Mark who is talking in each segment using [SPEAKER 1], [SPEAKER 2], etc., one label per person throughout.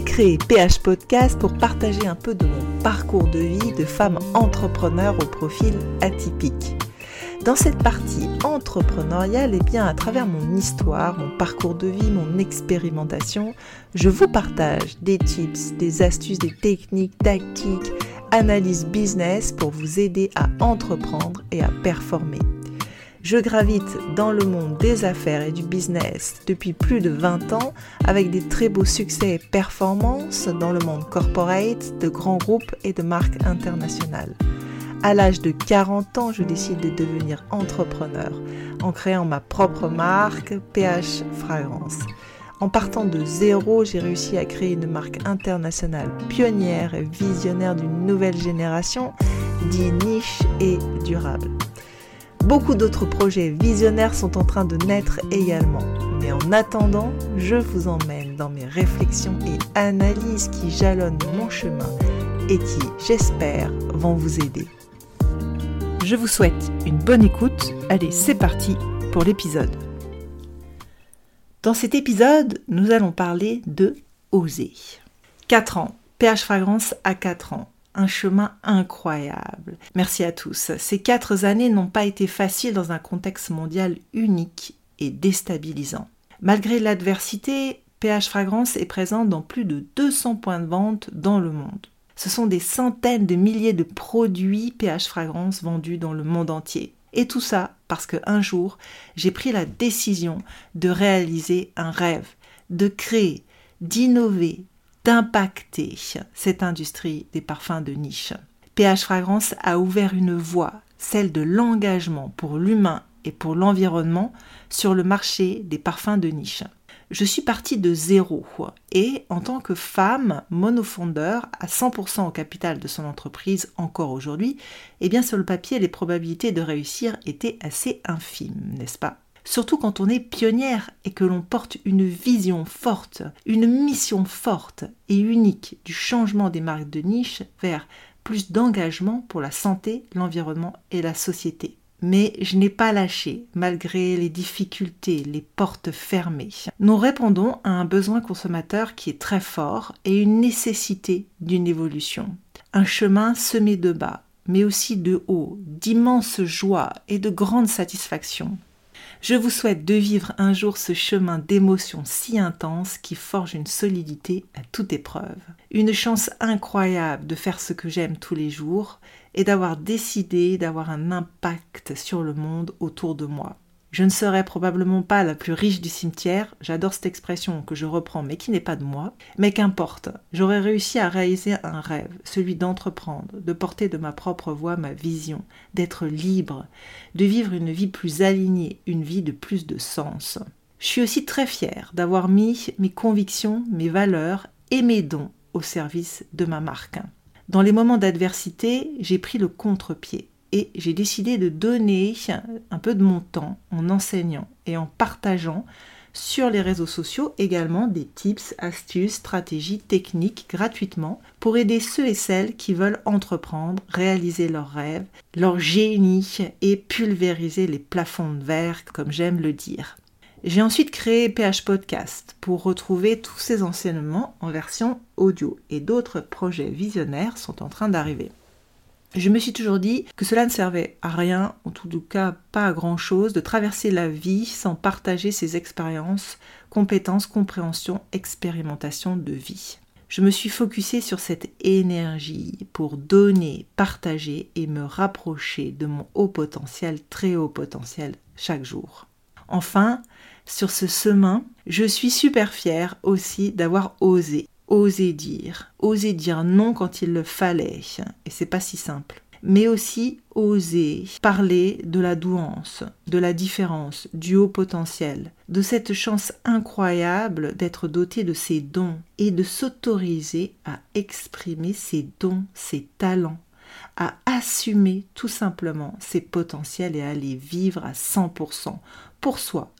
[SPEAKER 1] créé PH Podcast pour partager un peu de mon parcours de vie de femme entrepreneur au profil atypique. Dans cette partie entrepreneuriale, et eh bien à travers mon histoire, mon parcours de vie, mon expérimentation, je vous partage des tips, des astuces, des techniques, tactiques, analyse business pour vous aider à entreprendre et à performer. Je gravite dans le monde des affaires et du business depuis plus de 20 ans avec des très beaux succès et performances dans le monde corporate, de grands groupes et de marques internationales. À l'âge de 40 ans, je décide de devenir entrepreneur en créant ma propre marque PH Fragrance. En partant de zéro, j'ai réussi à créer une marque internationale pionnière et visionnaire d'une nouvelle génération, dit niche et durable. Beaucoup d'autres projets visionnaires sont en train de naître également. Mais en attendant, je vous emmène dans mes réflexions et analyses qui jalonnent mon chemin et qui, j'espère, vont vous aider. Je vous souhaite une bonne écoute. Allez, c'est parti pour l'épisode. Dans cet épisode, nous allons parler de oser. 4 ans. PH Fragrance à 4 ans un chemin incroyable. Merci à tous. Ces quatre années n'ont pas été faciles dans un contexte mondial unique et déstabilisant. Malgré l'adversité, PH Fragrance est présent dans plus de 200 points de vente dans le monde. Ce sont des centaines de milliers de produits PH Fragrance vendus dans le monde entier. Et tout ça parce qu'un jour, j'ai pris la décision de réaliser un rêve, de créer, d'innover, d'impacter cette industrie des parfums de niche. PH Fragrance a ouvert une voie, celle de l'engagement pour l'humain et pour l'environnement sur le marché des parfums de niche. Je suis partie de zéro et en tant que femme monofondeur à 100% au capital de son entreprise encore aujourd'hui, eh bien sur le papier les probabilités de réussir étaient assez infimes, n'est-ce pas? Surtout quand on est pionnière et que l'on porte une vision forte, une mission forte et unique du changement des marques de niche vers plus d'engagement pour la santé, l'environnement et la société. Mais je n'ai pas lâché, malgré les difficultés, les portes fermées. Nous répondons à un besoin consommateur qui est très fort et une nécessité d'une évolution. Un chemin semé de bas, mais aussi de haut, d'immense joie et de grande satisfaction. Je vous souhaite de vivre un jour ce chemin d'émotions si intenses qui forge une solidité à toute épreuve. Une chance incroyable de faire ce que j'aime tous les jours et d'avoir décidé d'avoir un impact sur le monde autour de moi. Je ne serai probablement pas la plus riche du cimetière, j'adore cette expression que je reprends mais qui n'est pas de moi, mais qu'importe, j'aurais réussi à réaliser un rêve, celui d'entreprendre, de porter de ma propre voix ma vision, d'être libre, de vivre une vie plus alignée, une vie de plus de sens. Je suis aussi très fière d'avoir mis mes convictions, mes valeurs et mes dons au service de ma marque. Dans les moments d'adversité, j'ai pris le contre-pied et j'ai décidé de donner un peu de mon temps en enseignant et en partageant sur les réseaux sociaux également des tips, astuces, stratégies, techniques gratuitement pour aider ceux et celles qui veulent entreprendre, réaliser leurs rêves, leur génie et pulvériser les plafonds de verre comme j'aime le dire. J'ai ensuite créé PH Podcast pour retrouver tous ces enseignements en version audio et d'autres projets visionnaires sont en train d'arriver. Je me suis toujours dit que cela ne servait à rien, en tout cas pas à grand chose, de traverser la vie sans partager ses expériences, compétences, compréhension, expérimentation de vie. Je me suis focusé sur cette énergie pour donner, partager et me rapprocher de mon haut potentiel, très haut potentiel chaque jour. Enfin, sur ce chemin, je suis super fière aussi d'avoir osé oser dire, oser dire non quand il le fallait, et c'est pas si simple. Mais aussi oser parler de la douance, de la différence, du haut potentiel, de cette chance incroyable d'être doté de ses dons et de s'autoriser à exprimer ses dons, ses talents, à assumer tout simplement ses potentiels et à les vivre à 100% pour soi,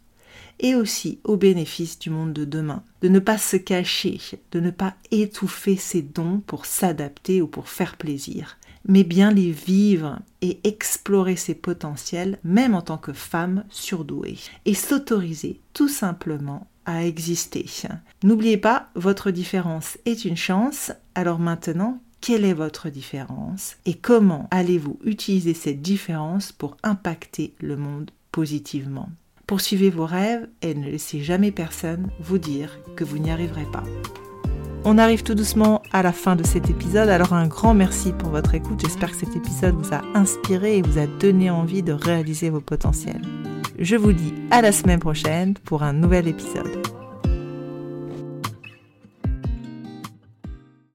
[SPEAKER 1] et aussi au bénéfice du monde de demain. De ne pas se cacher, de ne pas étouffer ses dons pour s'adapter ou pour faire plaisir, mais bien les vivre et explorer ses potentiels, même en tant que femme surdouée, et s'autoriser tout simplement à exister. N'oubliez pas, votre différence est une chance. Alors maintenant, quelle est votre différence et comment allez-vous utiliser cette différence pour impacter le monde positivement? Poursuivez vos rêves et ne laissez jamais personne vous dire que vous n'y arriverez pas. On arrive tout doucement à la fin de cet épisode, alors un grand merci pour votre écoute. J'espère que cet épisode vous a inspiré et vous a donné envie de réaliser vos potentiels. Je vous dis à la semaine prochaine pour un nouvel épisode.